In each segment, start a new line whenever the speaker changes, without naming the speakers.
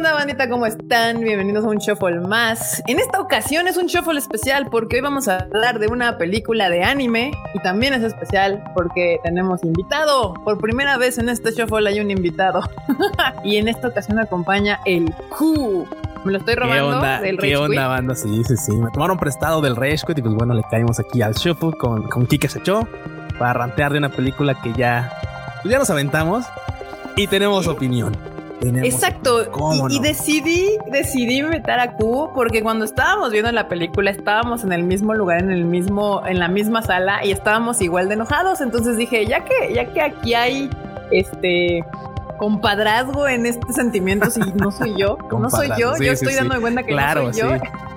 onda, bandita? ¿Cómo están? Bienvenidos a un shuffle más. En esta ocasión es un shuffle especial porque hoy vamos a hablar de una película de anime y también es especial porque tenemos invitado. Por primera vez en este shuffle hay un invitado y en esta ocasión acompaña el Q. Me lo estoy robando del
¿Qué onda, banda? Sí, sí, sí. Me tomaron prestado del Rage y pues bueno, le caímos aquí al shuffle con, con Kike Secho para rantear de una película que ya, pues ya nos aventamos y tenemos opinión.
Exacto. Y, decidí, decidí meter a Q porque cuando estábamos viendo la película estábamos en el mismo lugar, en el mismo, en la misma sala y estábamos igual de enojados. Entonces dije, ya que, ya que aquí hay este compadrazgo en este sentimiento, si no soy yo, no soy yo, yo estoy dando de cuenta que no soy yo.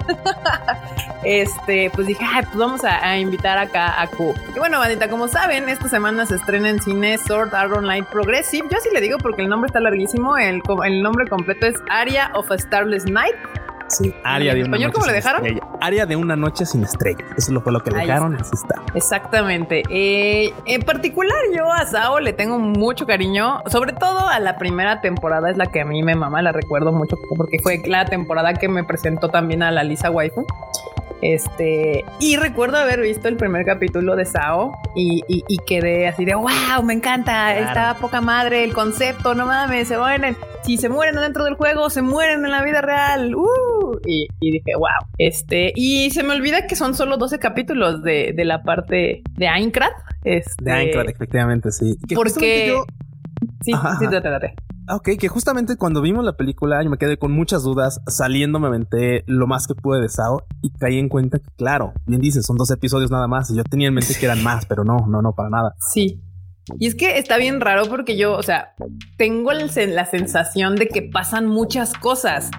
este, pues dije, pues vamos a, invitar acá a Q. Y bueno, bandita, como saben, esta semana se estrena en cine Sword Art Online Progressive. Yo así le digo porque el nombre está larguísimo. El, el nombre completo es Aria of a Starless Night.
Sí, área de una noche
cómo le dejaron?
Área de una noche sin estrella. Eso fue lo que le dejaron, así está.
Exactamente. Eh, en particular, yo a Sao le tengo mucho cariño, sobre todo a la primera temporada, es la que a mí me mama, la recuerdo mucho porque fue la temporada que me presentó también a la Lisa Waifu. Este, y recuerdo haber visto el primer capítulo de Sao y, quedé así de wow, me encanta, está poca madre el concepto, no mames, se mueren. Si se mueren dentro del juego, se mueren en la vida real. Uh, y, dije, wow. Este, y se me olvida que son solo 12 capítulos de, la parte de Aincrad. Este,
de Aincrad, efectivamente, sí.
porque. Sí, sí, date, date.
Ok, que justamente cuando vimos la película yo me quedé con muchas dudas, saliendo me aventé lo más que pude de Sao y caí en cuenta que claro, bien dices, son dos episodios nada más y yo tenía en mente que eran más, pero no, no, no, para nada.
Sí. Y es que está bien raro porque yo, o sea, tengo la sensación de que pasan muchas cosas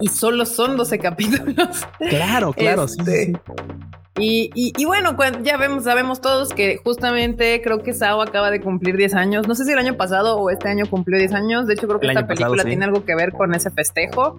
y solo son 12 capítulos.
Claro, claro, sí. Este,
y, bueno, ya vemos, sabemos todos que justamente creo que Sao acaba de cumplir 10 años. No sé si el año pasado o este año cumplió 10 años. De hecho, creo que esta película tiene algo que ver con ese festejo.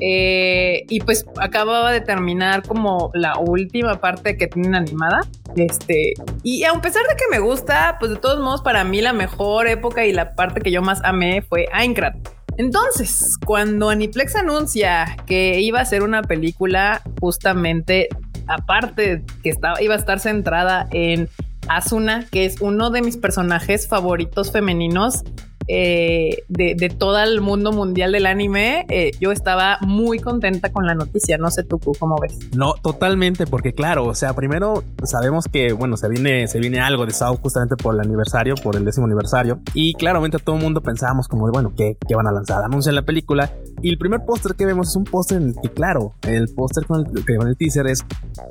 Eh, y pues acababa de terminar como la última parte que tienen animada. Este, y a pesar de que me gusta, pues de todos modos, para mí la mejor época y la parte que yo más amé fue Aincrad. Entonces, cuando Aniplex anuncia que iba a ser una película justamente aparte que estaba, iba a estar centrada en Asuna, que es uno de mis personajes favoritos femeninos eh, de, todo el mundo mundial del anime, eh, yo estaba muy contenta con la noticia. No sé tú cómo ves.
No, totalmente, porque claro, o sea, primero sabemos que, bueno, se viene, se viene algo de Sao justamente por el aniversario, por el décimo aniversario. Y claramente todo el mundo pensábamos como, bueno, ¿qué, qué van a lanzar? Anuncian la película. Y el primer póster que vemos es un póster en el que, claro, el póster con el, con el teaser es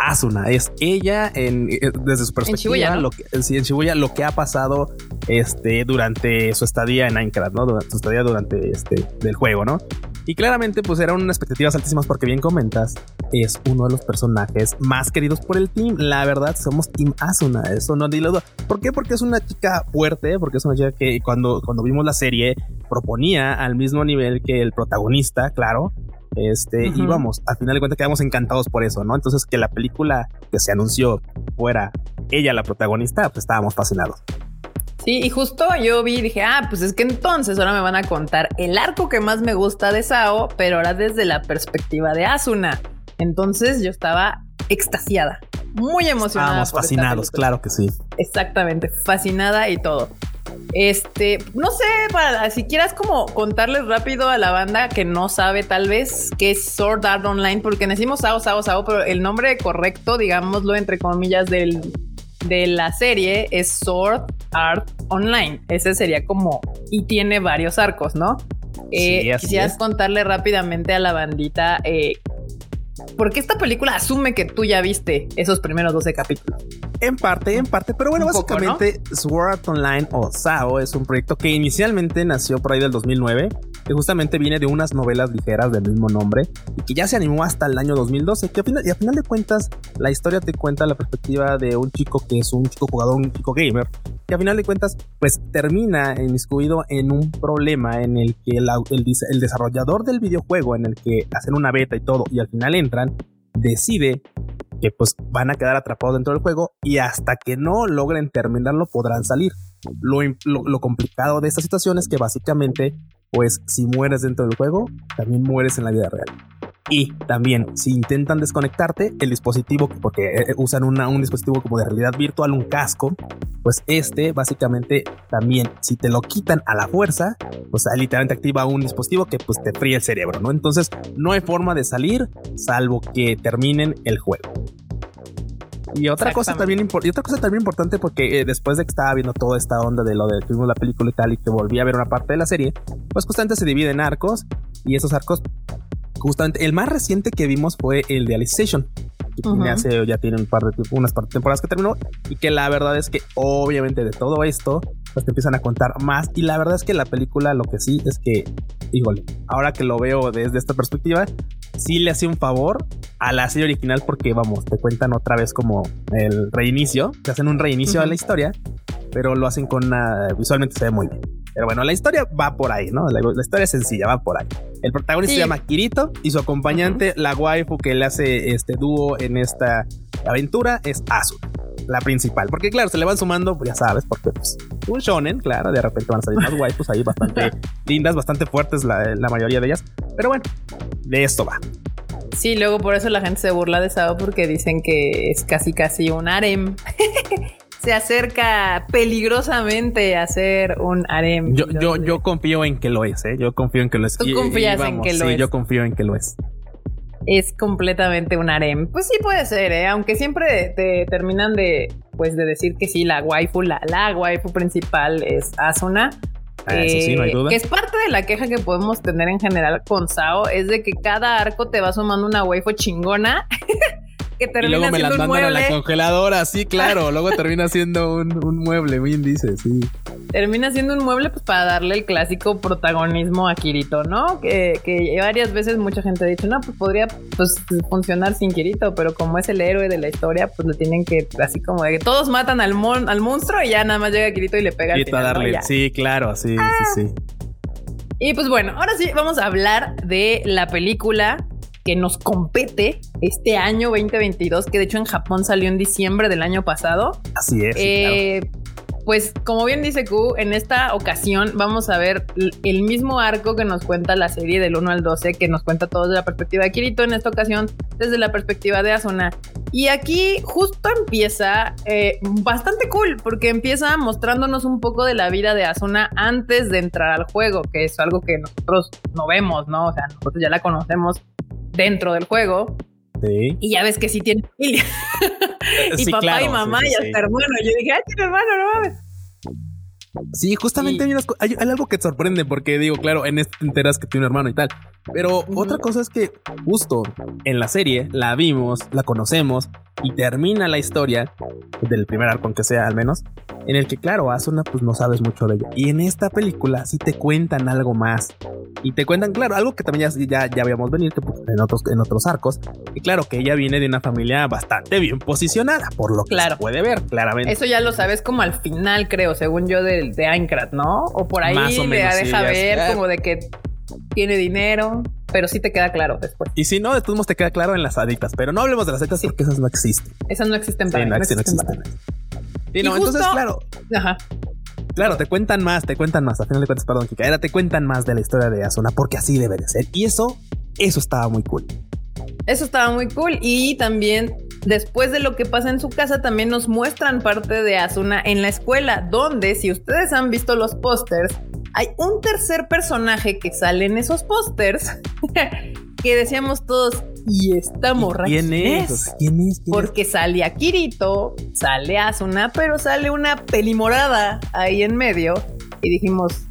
Asuna. Es ella en, eh, desde su perspectiva, en Shibuya, lo que, en Shibuya, lo que ha pasado este, durante su estadía en Minecraft, ¿no? Durante su estadía durante este del juego, ¿no? Y claramente, pues eran unas expectativas altísimas porque bien comentas, es uno de los personajes más queridos por el team. La verdad, somos Team Asuna, eso no digo. ¿Por qué? Porque es una chica fuerte, porque es una chica que cuando, cuando vimos la serie proponía al mismo nivel que el protagonista, claro. Este, y vamos, al final de cuentas quedamos encantados por eso, ¿no? Entonces, que la película que se anunció fuera ella la protagonista, pues estábamos fascinados.
Sí, y justo yo vi y dije, ah, pues es que entonces ahora me van a contar el arco que más me gusta de Sao, pero ahora desde la perspectiva de Asuna. Entonces yo estaba extasiada, muy emocionada.
Estábamos fascinados, claro que sí.
Exactamente, fascinada y todo. Este, no sé, para, si quieras como contarles rápido a la banda que no sabe tal vez qué es Sword Art Online, porque decimos Sao, Sao, Sao, pero el nombre correcto, digámoslo entre comillas, del, de la serie es Sword Art Online. Ese sería como, y tiene varios arcos, ¿no? Eh, quisieras contarle rápidamente a la bandita eh, porque esta película asume que tú ya viste esos primeros 12 capítulos.
En parte, en parte, pero bueno, básicamente Sword Art Online o SAO es un proyecto que inicialmente nació por ahí del 2009, que justamente viene de unas novelas ligeras del mismo nombre y que ya se animó hasta el año 2012, que a final, y a final de cuentas la historia te cuenta la perspectiva de un chico que es un chico jugador, un chico gamer, que a final de cuentas pues termina inmiscuido en un problema en el que el, el desarrollador del videojuego en el que hacen una beta y todo y al final entran, decide que pues van a quedar atrapados dentro del juego y hasta que no logren terminarlo podrán salir. Lo, lo, complicado de esta situación es que básicamente, pues si mueres dentro del juego, también mueres en la vida real. Y también, si intentan desconectarte, el dispositivo, porque eh, eh, usan un dispositivo como de realidad virtual, un casco, pues este básicamente también, si te lo quitan a la fuerza, pues literalmente activa un dispositivo que pues te fríe el cerebro, ¿no? Entonces no hay forma de salir salvo que terminen el juego. Y otra cosa también y otra cosa también importante porque eh, después de que estaba viendo toda esta onda de lo de que la película y tal y que volví a ver una parte de la serie, pues justamente se divide en arcos y esos arcos justamente el más reciente que vimos fue el de Alicization que hace ya tiene un par de unas par de temporadas que terminó y que la verdad es que obviamente de todo esto pues te empiezan a contar más y la verdad es que la película lo que sí es que híjole ahora que lo veo desde esta perspectiva sí le hace un favor a la serie original porque vamos te cuentan otra vez como el reinicio te hacen un reinicio a la historia pero lo hacen con una visualmente se ve muy bien pero bueno, la historia va por ahí, ¿no? La, historia es sencilla, va por ahí. El protagonista se llama Kirito y su acompañante, la waifu que le hace este dúo en esta aventura, es Asuna, la principal. Porque claro, se le van sumando, ya sabes, porque pues, un shonen, claro, de repente van a salir más waifus ahí bastante lindas, bastante fuertes la, la mayoría de ellas. Pero bueno, de esto va.
Sí, luego por eso la gente se burla de Sao porque dicen que es casi casi un harem. se acerca peligrosamente a ser un harem.
Yo, yo, yo confío en que lo es, ¿eh? Yo confío en que lo es.
Tú confías en que lo
es.
Sí,
yo confío en que lo es.
Es completamente un harem. Pues sí puede ser, ¿eh? Aunque siempre te terminan de, pues, de decir que sí, la waifu, la, la waifu principal es Asuna.
Ah, eso sí, no hay eh, duda.
Que es parte de la queja que podemos tener en general con Sao, es de que cada arco te va sumando una waifu chingona
y luego me las mandan a la congeladora, sí, claro. luego termina siendo un, un, mueble, bien dice, sí.
Termina siendo un mueble pues para darle el clásico protagonismo a Kirito, ¿no? Que, que varias veces mucha gente ha dicho, no, pues podría pues, funcionar sin Kirito, pero como es el héroe de la historia, pues le tienen que, así como de que todos matan al, mon al monstruo y ya nada más llega Kirito y le pega
al darle, Sí, claro, sí, sí, sí.
Y pues bueno, ahora sí vamos a hablar de la película que nos compete este año 2022, que de hecho en Japón salió en diciembre del año pasado.
Así es.
Eh, pues como bien dice Q, en esta ocasión vamos a ver el mismo arco que nos cuenta la serie del 1 al 12, que nos cuenta todo desde la perspectiva de Kirito, en esta ocasión desde la perspectiva de Asuna. Y aquí justo empieza eh, bastante cool, porque empieza mostrándonos un poco de la vida de Asuna antes de entrar al juego, que es algo que nosotros no vemos, ¿no? O sea, nosotros ya la conocemos dentro del juego. Sí. Y ya ves que sí tiene familia. y papá y mamá y hasta hermano. Yo dije, ay, tiene hermano, no mames.
Sí, justamente hay, algo que te sorprende porque digo, claro, en este te enteras que tiene un hermano y tal. Pero otra cosa es que justo en la serie la vimos, la conocemos y termina la historia del primer arco, aunque sea al menos, en el que claro, Asuna pues no sabes mucho de ella. Y en esta película sí te cuentan algo más. Y te cuentan, claro, algo que también ya, ya, habíamos venir que, pues, en, otros, en otros arcos. Y claro, que ella viene de una familia bastante bien posicionada, por lo que se puede ver claramente.
Eso ya lo sabes como al final, creo, según yo, de, de Aincrad, ¿no? O por ahí menos, deja ver como de que tiene dinero, pero sí te queda claro después.
Y si no, de todos modos te queda claro en las aditas, pero no hablemos de las aditas porque esas no existen.
Esas no existen para
sí, no, existen, no existen. Y no, entonces, claro. Ajá. Claro, te cuentan más, te cuentan más. A final de cuentas, perdón, Kika. Era, te cuentan más de la historia de Asuna porque así debe de ser. Y eso, eso estaba muy cool.
Eso estaba muy cool. Y también, después de lo que pasa en su casa, también nos muestran parte de Asuna en la escuela, donde, si ustedes han visto los pósters, hay un tercer personaje que sale en esos pósters que decíamos todos, ¿y esta morra
quién, es? ¿Quién es?
Porque sale a Kirito, sale Asuna, pero sale una pelimorada ahí en medio. Y dijimos,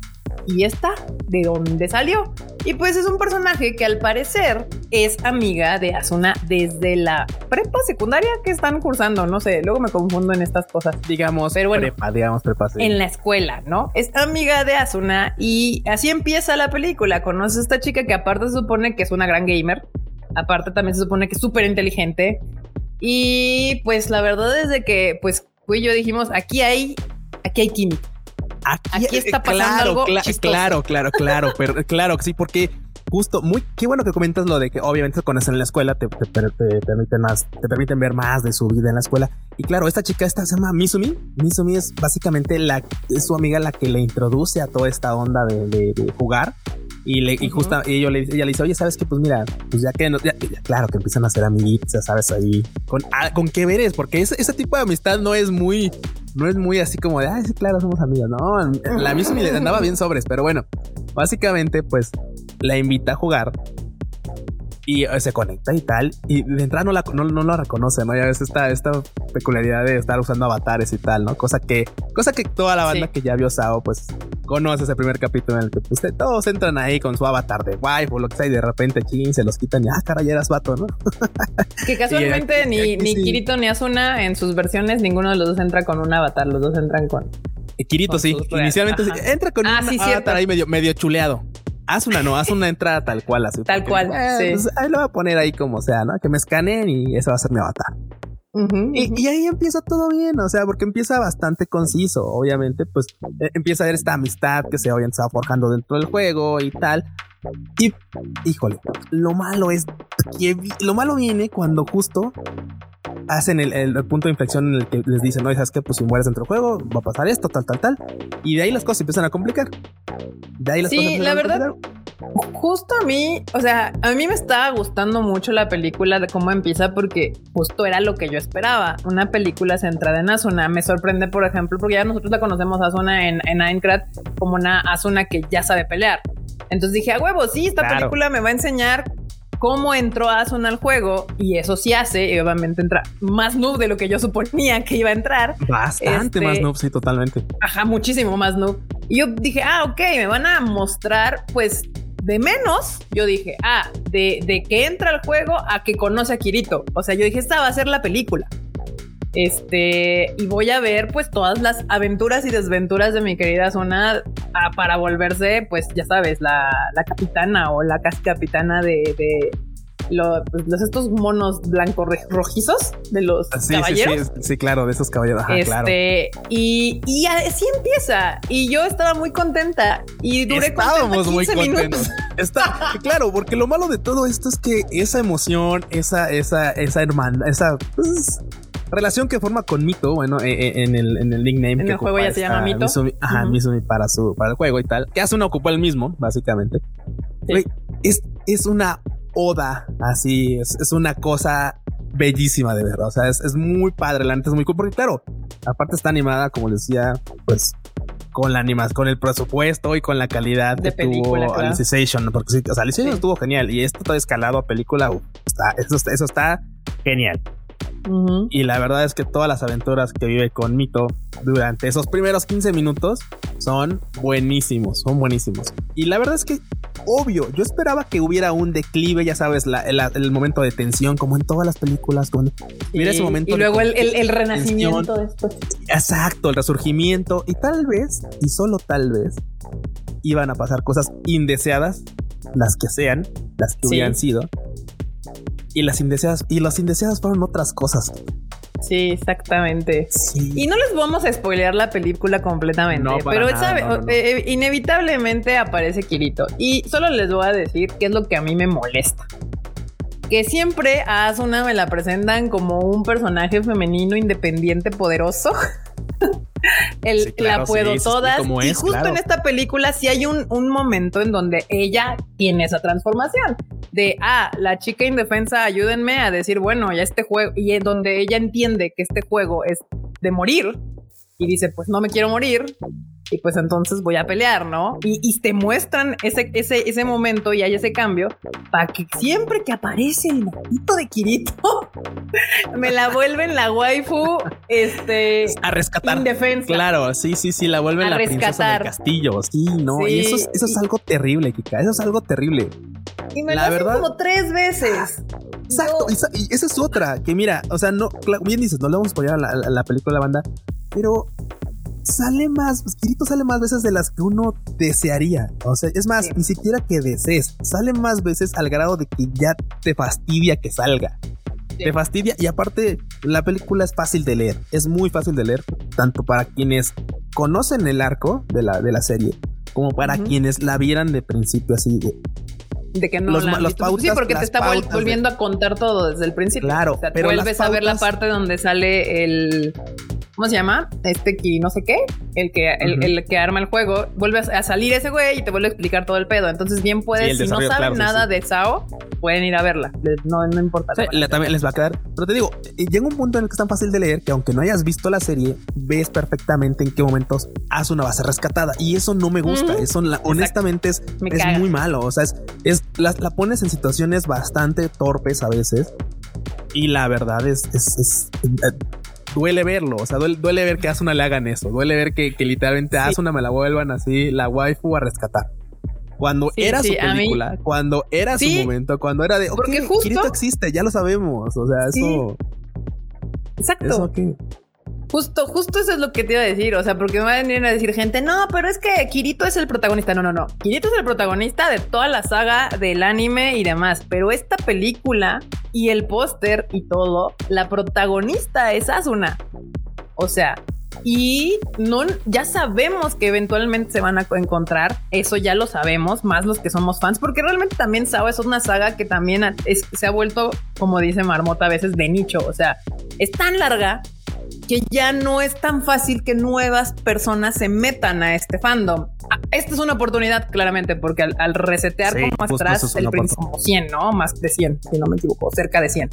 ¿y esta? ¿De dónde salió? Y pues es un personaje que al parecer es amiga de Asuna desde la prepa secundaria que están cursando, no sé, luego me confundo en estas cosas.
Digamos, Pero bueno, prepa, digamos prepa.
En la escuela, ¿no? Es amiga de Asuna y así empieza la película. Conoce a esta chica que aparte se supone que es una gran gamer, aparte también se supone que es súper inteligente. Y pues la verdad es de que pues tú y yo dijimos, aquí hay, aquí hay química.
Aquí, está pasando algo claro, claro, claro, claro, pero, claro, sí, porque justo, muy, qué bueno que comentas lo de que obviamente con eso en la escuela te, te, permiten más, te permiten ver más de su vida en la escuela. Y claro, esta chica esta se llama Misumi. Misumi es básicamente la, es su amiga la que le introduce a toda esta onda de, de, jugar. Y, le, y justo y ella, le, ella le dice, oye, ¿sabes qué? Pues mira, pues ya que no, claro que empiezan a hacer amiguitas, ¿sabes? Ahí, con, ah, con qué veres, porque ese, ese tipo de amistad no es muy, no es muy así como de, ay, sí, claro, somos amigos, no, la misma le andaba bien sobres, pero bueno, básicamente, pues la invita a jugar y eh, se conecta y tal. Y de entrada no la, no, no la reconoce, ¿no? Ya ves esta, esta peculiaridad de estar usando avatares y tal, ¿no? Cosa que, cosa que toda la banda que ya vio Sao, pues conoce ese primer capítulo en el que pues, todos entran ahí con su avatar de wife o lo que sea y de repente chin, se los quitan y ah, cara, ya eras vato, ¿no?
que casualmente ni, ni Kirito ni Asuna en sus versiones, ninguno de los dos entra con un avatar, los dos entran con.
Kirito sí, inicialmente entra con ah, un avatar ahí medio, medio chuleado haz una, no, haz una entrada tal cual, así.
Tal cual. Eh, sí.
Pues, ahí lo voy a poner ahí como sea, ¿no? Que me escaneen y eso va a ser mi avatar. Y, ahí empieza todo bien, o sea, porque empieza bastante conciso. Obviamente, pues e, empieza a ver esta amistad que se había estado forjando dentro del juego y tal. Y híjole, lo malo es que lo malo viene cuando justo hacen el, punto de inflexión en el que les dicen, no, sabes que pues si mueres dentro del juego, va a pasar esto, tal, tal, tal. Y de ahí las cosas empiezan a complicar.
De ahí las sí, la verdad. Justo a mí, o sea, a mí me estaba gustando mucho la película de cómo empieza porque justo era lo que yo esperaba. Una película centrada en Asuna. Me sorprende, por ejemplo, porque ya nosotros la conocemos a Asuna en, en Minecraft como una Asuna que ya sabe pelear. Entonces dije, a huevo, sí, esta película me va a enseñar cómo entró Asuna al juego y eso sí hace, y obviamente entra más noob de lo que yo suponía que iba a entrar.
Bastante más este, noob, sí, totalmente.
Ajá, muchísimo más noob. Y yo dije, ah, ok, me van a mostrar pues de menos, yo dije, ah, de, de que entra al juego a que conoce a Kirito. O sea, yo dije, esta va a ser la película. Este, y voy a ver pues todas las aventuras y desventuras de mi querida zona ah, para volverse, pues ya sabes, la, capitana o la casi capitana de, pues, los, estos monos blanco rojizos de los
sí,
caballeros.
Sí, sí, claro, de esos caballeros.
este, y, y así empieza. Y yo estaba muy contenta y duré
Estábamos muy contentos. Está, claro, porque lo malo de todo esto es que esa emoción, esa, esa, esa hermandad, esa pues, relación que forma con Mito, bueno, eh, eh, en, el, en el nickname.
En el juego ya se llama Mito.
ajá, para, su, para el juego y tal. Que hace una ocupó el mismo, básicamente. es, es una oda, así, es, es una cosa bellísima de verdad. O sea, es, es muy padre, la neta es muy cool. Porque claro, aparte está animada, como decía, pues con la animación, con el presupuesto y con la calidad de que película, tuvo Alicization. Porque sí, o sea, Alicization estuvo genial y esto todo escalado a película, está, eso, eso está genial. Y la verdad es que todas las aventuras que vive con Mito durante esos primeros 15 minutos son buenísimos, son buenísimos. Y la verdad es que, obvio, yo esperaba que hubiera un declive, ya sabes, el, momento de tensión, como en todas las películas.
mira ese momento. Y luego el, renacimiento después.
Exacto, el resurgimiento. Y tal vez, y solo tal vez, iban a pasar cosas indeseadas, las que sean, las que hubieran sido y las indeseadas y las indeseadas fueron otras cosas.
Sí, exactamente. Y no les vamos a spoilear la película completamente, pero eh, inevitablemente aparece Kirito. Y solo les voy a decir qué es lo que a mí me molesta. Que siempre a Asuna me la presentan como un personaje femenino independiente poderoso. El, la puedo todas. y justo en esta película sí hay un, un, momento en donde ella tiene esa transformación de, ah, la chica indefensa, ayúdenme a decir, bueno, ya este juego, y en donde ella entiende que este juego es de morir y dice, pues no me quiero morir, y pues entonces voy a pelear, ¿no? Y, te muestran ese, ese, ese momento y hay ese cambio para que siempre que aparece el maldito de Kirito, me la vuelven la waifu, este...
A rescatar.
Indefensa.
Claro, sí, sí, sí, la vuelven la princesa del castillo, sí, no, y eso es, eso es algo terrible, Kika, eso es algo terrible.
Y me la verdad como tres veces.
Exacto, y, esa es otra, que mira, o sea, no, bien dices, no le vamos a apoyar a la, a la película de la banda, pero sale más, pues, Kirito sale más veces de las que uno desearía. O sea, es más, ni siquiera que desees, sale más veces al grado de que ya te fastidia que salga. Te fastidia y aparte la película es fácil de leer, es muy fácil de leer, tanto para quienes conocen el arco de la, de la serie, como para quienes la vieran de principio así de...
de que no
los,
la
pautas,
Sí, porque te está volviendo a contar todo desde el principio.
Claro,
o sea, pero vuelves a ver la parte donde sale el ¿cómo se llama? Este que no sé qué, el que, el, que arma el juego, vuelve a salir ese güey y te vuelve a explicar todo el pedo. Entonces, bien puedes, si no saben nada de Sao, pueden ir a verla. No, no importa.
también les va a quedar. Pero te digo, eh, llega un punto en el que es tan fácil de leer que aunque no hayas visto la serie, ves perfectamente en qué momentos hace una base rescatada. Y eso no me gusta. Eso honestamente es, es muy malo. O sea, es, es la, pones en situaciones bastante torpes a veces. Y la verdad es, es, eh, duele verlo, o sea, duele, ver que Asuna le hagan eso, duele ver que, literalmente a Asuna me la vuelvan así, la waifu a rescatar. Cuando era su película, cuando era su momento, cuando era de,
Porque justo...
Kirito existe, ya lo sabemos, o sea, eso...
Exacto. Justo, justo eso es lo que te iba a decir. O sea, porque me van a venir a decir gente, no, pero es que Kirito es el protagonista. No, no, no. Kirito es el protagonista de toda la saga del anime y demás. Pero esta película y el póster y todo, la protagonista es Asuna. O sea, y no, ya sabemos que eventualmente se van a encontrar. Eso ya lo sabemos, más los que somos fans, porque realmente también Sao es una saga que también se ha vuelto, como dice Marmota, a veces de nicho. O sea, es tan larga que ya no es tan fácil que nuevas personas se metan a este fandom. Ah, esta es una oportunidad, claramente, porque al, resetear como atrás, el príncipe 100, ¿no? Más de 100, si no me equivoco, cerca de 100.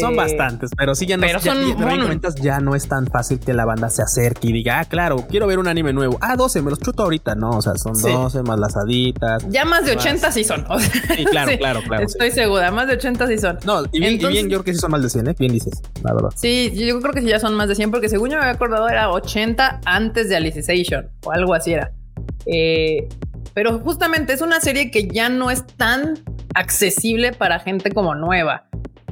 Son eh, bastantes, pero sí ya no, pero son, ya, ya no es tan fácil que la banda se acerque y diga, ah, claro, quiero ver un anime nuevo. Ah, 12, me los chuto ahorita. No, o sea, son 12 más las aditas.
Ya más de 80 sí son.
sí, claro, claro, claro.
Estoy segura, más de 80 sí son.
No, y bien, yo creo que sí son más de 100, ¿eh? Bien dices, la verdad.
Sí, yo creo que sí ya son más de 100 porque según yo me había acordado era 80 antes de Alicization o algo así era. Eh, pero justamente es una serie que ya no es tan accesible para gente como nueva.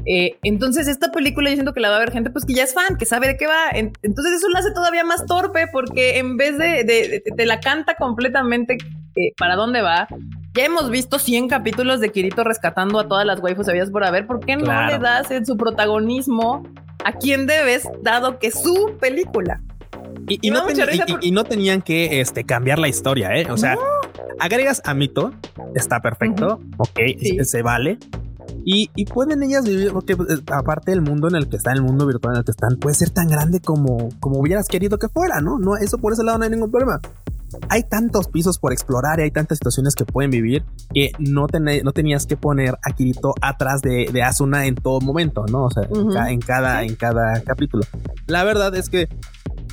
Eh, entonces esta película yo siento que la va a ver gente pues que ya es fan, que sabe de qué va. Entonces eso la hace todavía más torpe porque en vez de, te la canta completamente eh, para dónde va. Ya hemos visto 100 capítulos de Kirito rescatando a todas las waifus sabías por haber. ¿Por qué no le das en su protagonismo a quien debes, dado que su película.
Y, no, tenían que este, cambiar la historia, ¿eh? O sea, agregas a Mito, está perfecto, ok, se vale. Y, pueden ellas vivir, porque pues, aparte del mundo en el que está, el mundo virtual en el que están, puede ser tan grande como, como hubieras querido que fuera, ¿no? no Eso por ese lado no hay ningún problema hay tantos pisos por explorar y hay tantas situaciones que pueden vivir que no, no tenías que poner a Kirito atrás de, de Asuna en todo momento, ¿no? O sea, en, cada, en cada capítulo. La verdad es que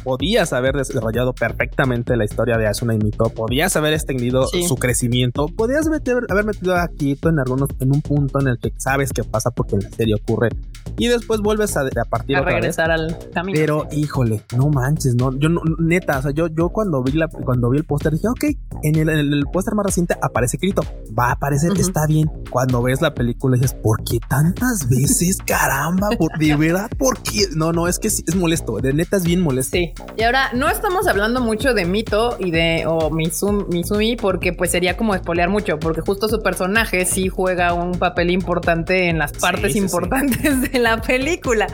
podías haber desarrollado perfectamente la historia de Asuna y Mito, podías haber extendido su crecimiento, podías haber metido a Kirito en algunos, en un punto en el que sabes qué pasa porque en la serie ocurre y después vuelves a, a partir
a regresar al camino.
Pero híjole, no manches, no, yo no, neta, o sea, yo, yo cuando vi la, cuando vi el póster dije, ok, en el, el póster más reciente aparece Kirito, va a aparecer, está bien. Cuando ves la película dices, ¿por qué tantas veces? Caramba, por, de verdad, ¿por qué? No, no, es que es molesto, de neta es bien molesto.
Sí. Y ahora no estamos hablando mucho de Mito y de o Mizumi, porque pues sería como espolear mucho, porque justo su personaje sí juega un papel importante en las partes importantes de la película.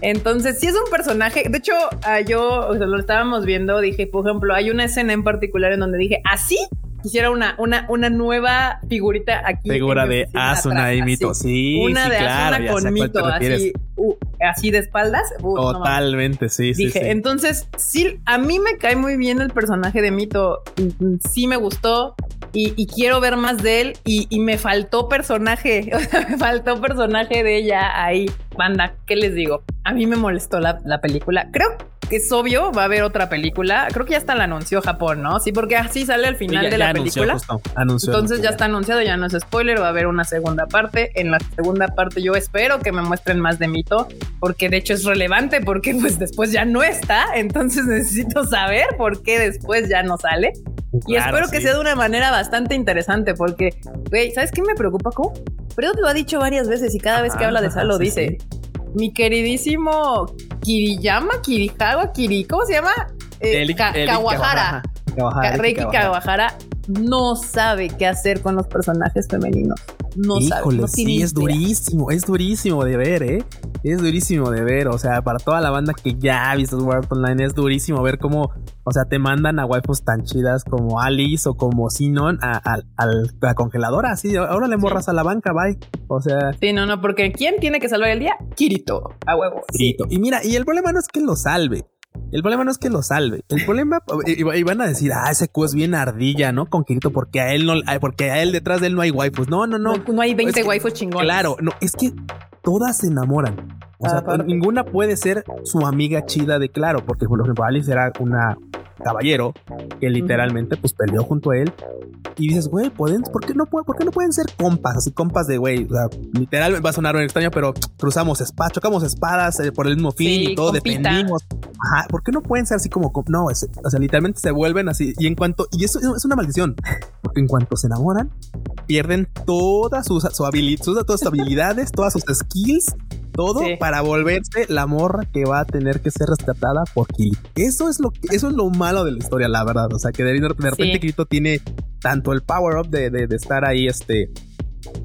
Entonces, sí es un personaje. De hecho, ah, yo lo estábamos viendo, dije, por ejemplo, hay una escena en particular en donde dije, así quisiera una, una, una nueva figurita aquí.
Figura de Asuna y Mito, sí.
Una
de
Asuna con Mito, así, uh, así de espaldas.
Uh, Totalmente, sí,
sí. Dije, entonces, sí, a mí me cae muy bien el personaje de Mito. Sí me gustó y, quiero ver más de él. Y, me faltó personaje, o sea, me faltó personaje de ella ahí. Banda, ¿qué les digo? A mí me molestó la, la película. Creo que es obvio, va a haber otra película. Creo que ya está la anunció Japón, ¿no? Sí, porque así sale al final de la película. Entonces ya está anunciado, ya no es spoiler, va a haber una segunda parte. En la segunda parte yo espero que me muestren más de mito, porque de hecho es relevante, porque pues después ya no está. Entonces necesito saber por qué después ya no sale. Y espero que sea de una manera bastante interesante, porque, güey, ¿sabes qué me preocupa, ¿cómo? Pero te lo ha dicho varias veces y cada vez que habla de Sal lo dice. Mi queridísimo Kiriyama, Kirihawa, Kiri, ¿cómo se llama?
Eh,
Reiki Kawahara no sabe qué hacer con los personajes femeninos. No Híjole,
sí, es durísimo, es durísimo de ver, ¿eh? Es durísimo de ver, o sea, para toda la banda que ya ha visto Sword Online es durísimo ver cómo, o sea, te mandan a waifus tan chidas como Alice o como Sinon a, la congeladora, así, ahora le morras a la banca, bye. O sea...
Sí, no, no, porque ¿quién tiene que salvar el día? Kirito, a huevo.
Kirito. Y mira, y el problema no es que lo salve, el problema no es que lo salve. El problema, y, van a decir, ah, ese Q es bien ardilla, ¿no? Con Kirito, porque a él no, porque a él detrás de él no hay waifus. No, no, no.
No, hay 20 waifus chingones.
Claro, no, es que todas se enamoran. O sea, ninguna puede ser su amiga chida de claro, porque por ejemplo Alice era una caballero que literalmente pues peleó junto a él y dices, güey, ¿pueden, por, qué no, ¿por qué no pueden ser compas? Así compas de, güey, o sea, literal va a sonar un extraño, pero cruzamos espadas, chocamos espadas eh, por el mismo fin y todo, dependimos. Ajá, ¿por qué no pueden ser así como, no, o sea, literalmente se vuelven así y en cuanto, y eso es una maldición, porque en cuanto se enamoran, pierden todas sus, su habilidad, todas sus habilidades, todas sus skills todo para volverse la morra que va a tener que ser rescatada por Kirito. Eso es lo que, eso es lo malo de la historia, la verdad. O sea, que de, repente Kirito tiene tanto el power up de, de, estar ahí, este,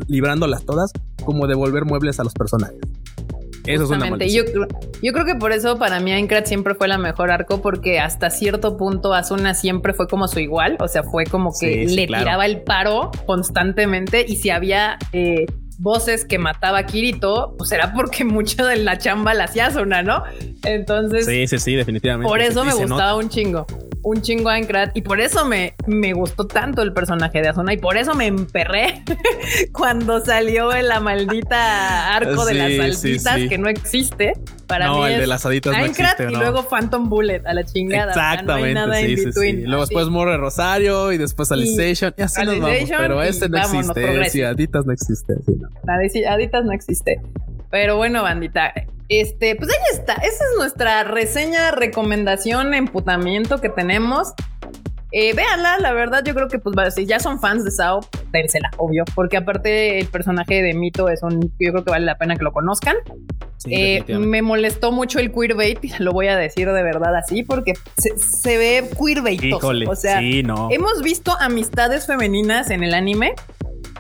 librándolas todas, como de volver muebles a los personajes. Eso es una
yo, yo creo que por eso para mí Aincrad siempre fue la mejor arco porque hasta cierto punto Asuna siempre fue como su igual, o sea, fue como que le tiraba el paro constantemente. Y si había eh, voces que mataba a Kirito, pues era porque mucho de la chamba la hacía Asuna, ¿no? Entonces.
Sí, sí, sí, definitivamente.
Por eso me gustaba un chingo. Un chingo Aincrad. Y por eso me, me gustó tanto el personaje de Asuna. Y por eso me emperré cuando salió en la maldita arco de las salsitas que no existe. Para
no,
mí
el de las aditas no existe,
y luego Phantom Bullet a la chingada.
Exactamente, sí, sí, Luego después Morre Rosario y después Alicization y, así nos vamos. Pero este no existe. Sí, aditas no existe. Sí, no.
Aditas no existe. Pero bueno, bandita, este, pues ahí está. Esa es nuestra reseña, recomendación, emputamiento que tenemos. Eh, véanla, la verdad, yo creo que pues si ya son fans de Sao, dérsela, obvio, porque aparte el personaje de Mito es un, yo creo que vale la pena que lo conozcan. Eh, me molestó mucho el queerbait, lo voy a decir de verdad así, porque se, ve queerbait. O sea, hemos visto amistades femeninas en el anime,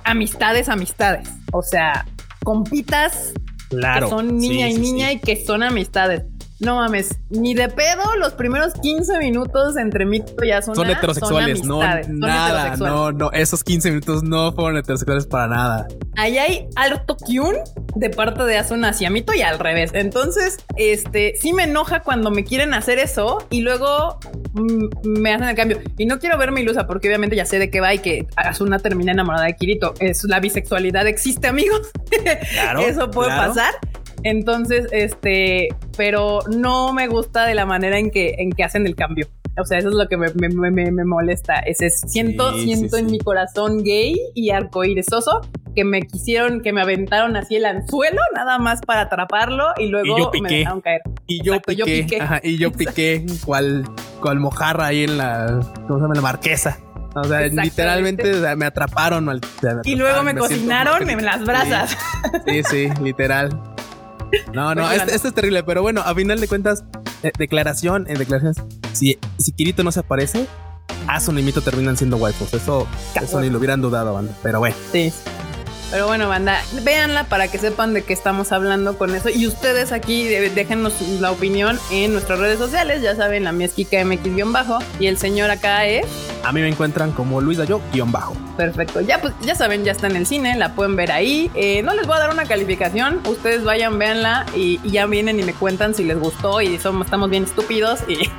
amistades, amistades. O sea, compitas Claro. Que son niña y niña y que son amistades. No mames, ni de pedo los primeros 15 minutos entre Mito y Asuna
son heterosexuales, no nada, no, no, esos 15 minutos no fueron heterosexuales para nada.
Ahí hay alto kyun de parte de Asuna hacia Mito y al revés. Entonces, este, sí me enoja cuando me quieren hacer eso y luego mm, me hacen el cambio. Y no quiero verme ilusa porque obviamente ya sé de qué va y que Asuna termina enamorada de Kirito. Es la bisexualidad existe, amigos. Claro, eso puede pasar. Entonces, este, pero no me gusta de la manera en que, en que hacen el cambio. O sea, eso es lo que me, me, molesta. Ese siento, siento en mi corazón gay y arcoíresoso que me quisieron, que me aventaron así el anzuelo nada más para atraparlo y luego me dejaron caer.
Y yo piqué, y yo piqué cual, cual mojarra ahí en la, ¿cómo se llama? La marquesa. O sea, literalmente me atraparon.
y luego me, cocinaron en las brasas.
Sí, sí, literal. No, no, este, es terrible, pero bueno, a final de cuentas, eh, declaración, en declaraciones, si, si Kirito no se aparece, Asun y Mito terminan siendo waifus. Eso, eso ni lo hubieran dudado, banda. Pero bueno.
Sí. Pero bueno, banda, véanla para que sepan de qué estamos hablando con eso. Y ustedes aquí déjenos la opinión en nuestras redes sociales. Ya saben, la mía es KikaMX-bajo. Y el señor acá es.
A mí me encuentran como Luis Dayo-bajo.
Perfecto. Ya, pues, ya saben, ya está en el cine, la pueden ver ahí. Eh, no les voy a dar una calificación. Ustedes vayan, véanla y, ya vienen y me cuentan si les gustó y somos, estamos bien estúpidos y,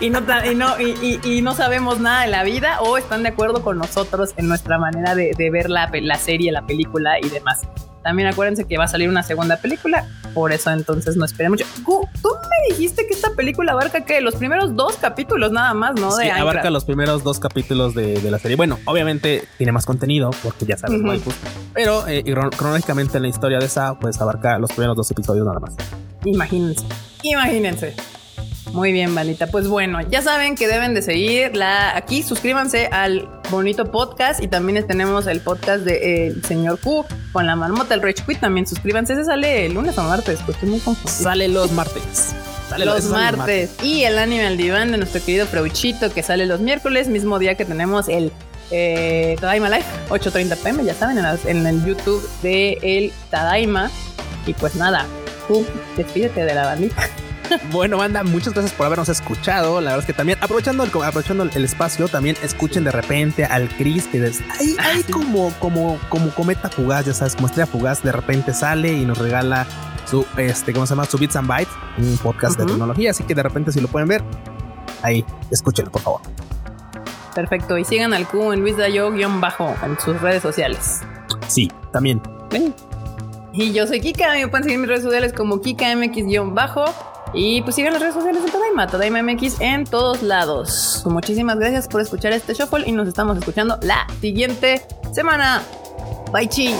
y, no, y, no, y, no sabemos nada de la vida o están de acuerdo con nosotros en nuestra manera de, de ver la, la serie, la película y demás. También acuérdense que va a salir una segunda película, por eso entonces no esperen mucho. Tú me dijiste que esta película abarca que los primeros dos capítulos nada más, ¿no?
Sí, abarca los primeros dos capítulos de, la serie. Bueno, obviamente tiene más contenido, porque ya sabes, pero eh, cronológicamente en la historia de esa, pues abarca los primeros dos episodios nada más.
Imagínense, imagínense. Muy bien, Balita. Pues bueno, ya saben que deben de seguirla aquí. Suscríbanse al bonito podcast y también tenemos el podcast de El Señor Q con la marmota, el Rich Quit. También suscríbanse. Ese sale el lunes o martes, pues estoy muy confuso.
Sale los martes.
Sale los, martes. Y el anime al diván de nuestro querido Freuchito que sale los miércoles, mismo día que tenemos el eh, Tadaima Live, 8.30 pm, ya saben, en, el YouTube de el Tadaima. Y pues nada, tú despídete de la bandita.
Bueno, banda, muchas gracias por habernos escuchado. La verdad es que también, aprovechando el, aprovechando el espacio, también escuchen de repente al Chris, que es ahí, ah, como, como, como cometa fugaz, ya sabes, como estrella fugaz, de repente sale y nos regala su, este, ¿cómo se llama? Su Bits and Bytes, un podcast de tecnología. Así que de repente, si lo pueden ver, ahí, escúchenlo, por favor.
Perfecto. Y sigan al Q en Luis Dayo-bajo en sus redes sociales.
Sí, también.
Y yo soy Kika. Me pueden seguir en mis redes sociales como KikaMX-bajo. Y pues sigan las redes sociales de Tadaima, Tadaima MX en todos lados. Muchísimas gracias por escuchar este shuffle y nos estamos escuchando la siguiente semana. Bye, chi.